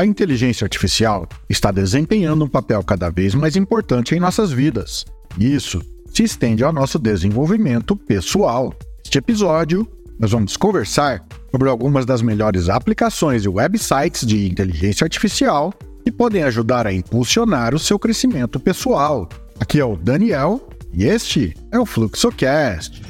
A inteligência artificial está desempenhando um papel cada vez mais importante em nossas vidas. E isso se estende ao nosso desenvolvimento pessoal. Neste episódio, nós vamos conversar sobre algumas das melhores aplicações e websites de inteligência artificial que podem ajudar a impulsionar o seu crescimento pessoal. Aqui é o Daniel e este é o FluxoCast.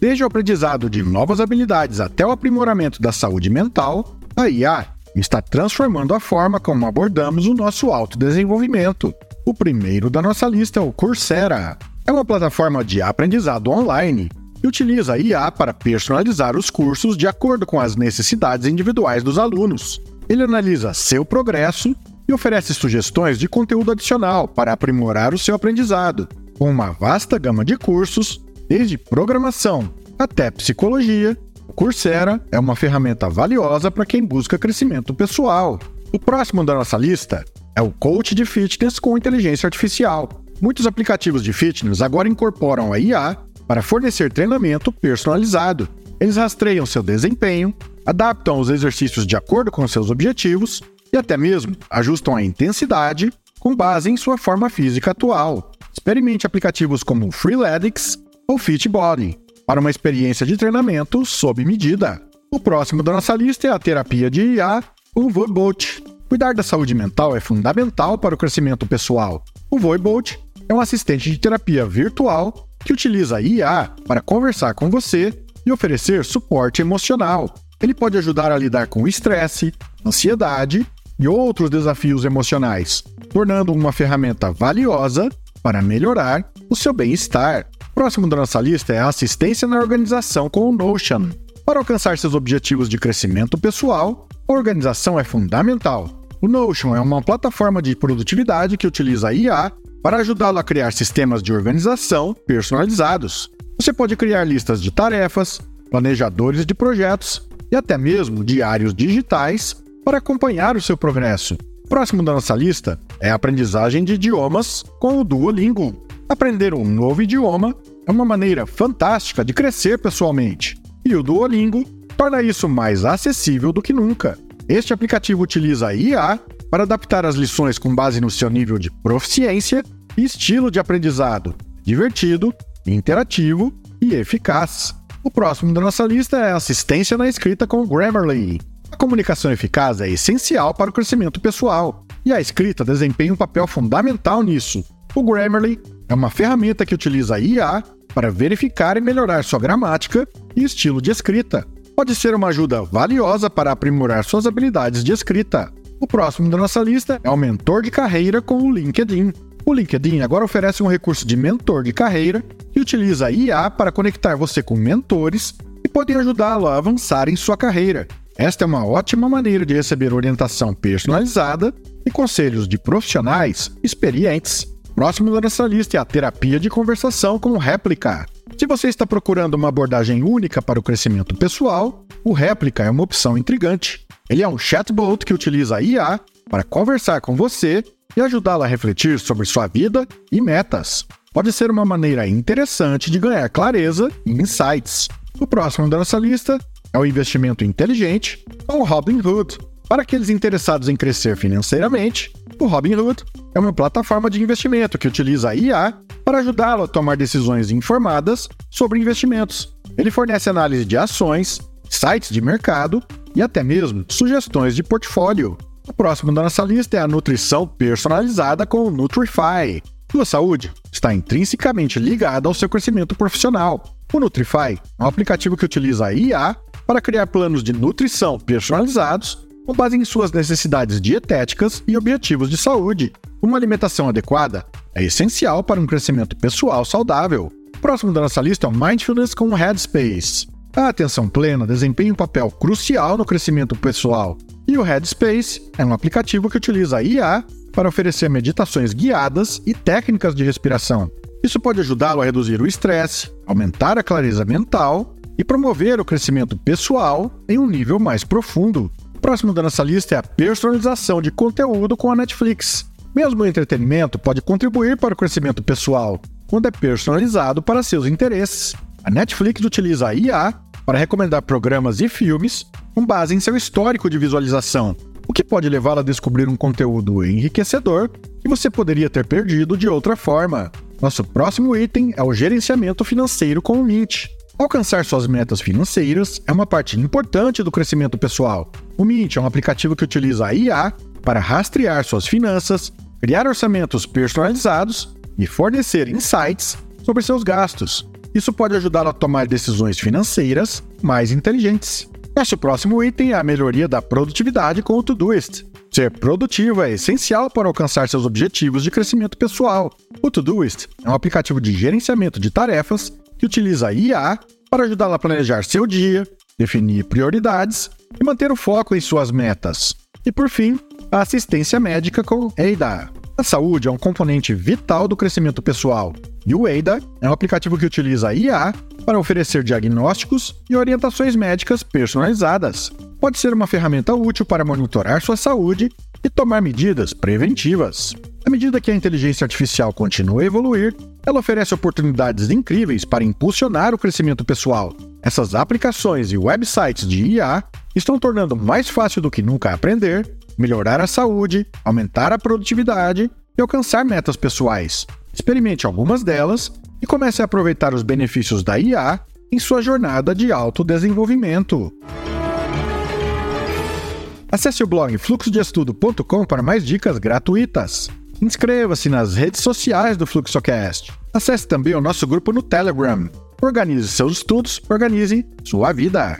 Desde o aprendizado de novas habilidades até o aprimoramento da saúde mental, a IA está transformando a forma como abordamos o nosso autodesenvolvimento. O primeiro da nossa lista é o Coursera. É uma plataforma de aprendizado online e utiliza a IA para personalizar os cursos de acordo com as necessidades individuais dos alunos. Ele analisa seu progresso e oferece sugestões de conteúdo adicional para aprimorar o seu aprendizado, com uma vasta gama de cursos Desde programação até psicologia, o Coursera é uma ferramenta valiosa para quem busca crescimento pessoal. O próximo da nossa lista é o Coach de Fitness com inteligência artificial. Muitos aplicativos de fitness agora incorporam a IA para fornecer treinamento personalizado. Eles rastreiam seu desempenho, adaptam os exercícios de acordo com seus objetivos e até mesmo ajustam a intensidade com base em sua forma física atual. Experimente aplicativos como Freeletics ou Fit Body, para uma experiência de treinamento sob medida. O próximo da nossa lista é a terapia de IA, o Voibot. Cuidar da saúde mental é fundamental para o crescimento pessoal. O Voibot é um assistente de terapia virtual que utiliza IA para conversar com você e oferecer suporte emocional. Ele pode ajudar a lidar com estresse, ansiedade e outros desafios emocionais, tornando uma ferramenta valiosa para melhorar o seu bem-estar. Próximo da nossa lista é a assistência na organização com o Notion. Para alcançar seus objetivos de crescimento pessoal, a organização é fundamental. O Notion é uma plataforma de produtividade que utiliza a IA para ajudá-lo a criar sistemas de organização personalizados. Você pode criar listas de tarefas, planejadores de projetos e até mesmo diários digitais para acompanhar o seu progresso. Próximo da nossa lista é a aprendizagem de idiomas com o Duolingo. Aprender um novo idioma é uma maneira fantástica de crescer pessoalmente, e o Duolingo torna isso mais acessível do que nunca. Este aplicativo utiliza a IA para adaptar as lições com base no seu nível de proficiência e estilo de aprendizado, divertido, interativo e eficaz. O próximo da nossa lista é assistência na escrita com Grammarly. A comunicação eficaz é essencial para o crescimento pessoal, e a escrita desempenha um papel fundamental nisso. O Grammarly é uma ferramenta que utiliza a IA para verificar e melhorar sua gramática e estilo de escrita. Pode ser uma ajuda valiosa para aprimorar suas habilidades de escrita. O próximo da nossa lista é o mentor de carreira com o LinkedIn. O LinkedIn agora oferece um recurso de mentor de carreira que utiliza a IA para conectar você com mentores e poder ajudá-lo a avançar em sua carreira. Esta é uma ótima maneira de receber orientação personalizada e conselhos de profissionais experientes. Próximo da nossa lista é a terapia de conversação com réplica. Se você está procurando uma abordagem única para o crescimento pessoal, o réplica é uma opção intrigante. Ele é um chatbot que utiliza a IA para conversar com você e ajudá-lo a refletir sobre sua vida e metas. Pode ser uma maneira interessante de ganhar clareza e insights. O próximo da nossa lista é o investimento inteligente com o Robinhood. Para aqueles interessados em crescer financeiramente, o Robinhood é uma plataforma de investimento que utiliza a IA para ajudá-lo a tomar decisões informadas sobre investimentos. Ele fornece análise de ações, sites de mercado e até mesmo sugestões de portfólio. O próximo da nossa lista é a nutrição personalizada com o Nutrify. Sua saúde está intrinsecamente ligada ao seu crescimento profissional. O Nutrify é um aplicativo que utiliza a IA para criar planos de nutrição personalizados com base em suas necessidades dietéticas e objetivos de saúde. Uma alimentação adequada é essencial para um crescimento pessoal saudável. Próximo da nossa lista é o Mindfulness com Headspace. A atenção plena desempenha um papel crucial no crescimento pessoal, e o Headspace é um aplicativo que utiliza a IA para oferecer meditações guiadas e técnicas de respiração. Isso pode ajudá-lo a reduzir o estresse, aumentar a clareza mental e promover o crescimento pessoal em um nível mais profundo. Próximo da nossa lista é a personalização de conteúdo com a Netflix. Mesmo o entretenimento pode contribuir para o crescimento pessoal, quando é personalizado para seus interesses. A Netflix utiliza a IA para recomendar programas e filmes com base em seu histórico de visualização, o que pode levá-la a descobrir um conteúdo enriquecedor que você poderia ter perdido de outra forma. Nosso próximo item é o gerenciamento financeiro com o Mint. Alcançar suas metas financeiras é uma parte importante do crescimento pessoal. O Mint é um aplicativo que utiliza a IA para rastrear suas finanças, criar orçamentos personalizados e fornecer insights sobre seus gastos. Isso pode ajudá-lo a tomar decisões financeiras mais inteligentes. Nosso próximo item é a melhoria da produtividade com o Todoist. Ser produtivo é essencial para alcançar seus objetivos de crescimento pessoal. O Todoist é um aplicativo de gerenciamento de tarefas que utiliza a IA para ajudá-la a planejar seu dia, definir prioridades e manter o foco em suas metas. E por fim, a assistência médica com EIDA. A saúde é um componente vital do crescimento pessoal, e o EIDA é um aplicativo que utiliza a IA para oferecer diagnósticos e orientações médicas personalizadas. Pode ser uma ferramenta útil para monitorar sua saúde e tomar medidas preventivas. À medida que a inteligência artificial continua a evoluir, ela oferece oportunidades incríveis para impulsionar o crescimento pessoal. Essas aplicações e websites de IA estão tornando mais fácil do que nunca aprender melhorar a saúde, aumentar a produtividade e alcançar metas pessoais. Experimente algumas delas e comece a aproveitar os benefícios da IA em sua jornada de autodesenvolvimento. Acesse o blog fluxodeestudo.com para mais dicas gratuitas. Inscreva-se nas redes sociais do Fluxocast. Acesse também o nosso grupo no Telegram. Organize seus estudos, organize sua vida.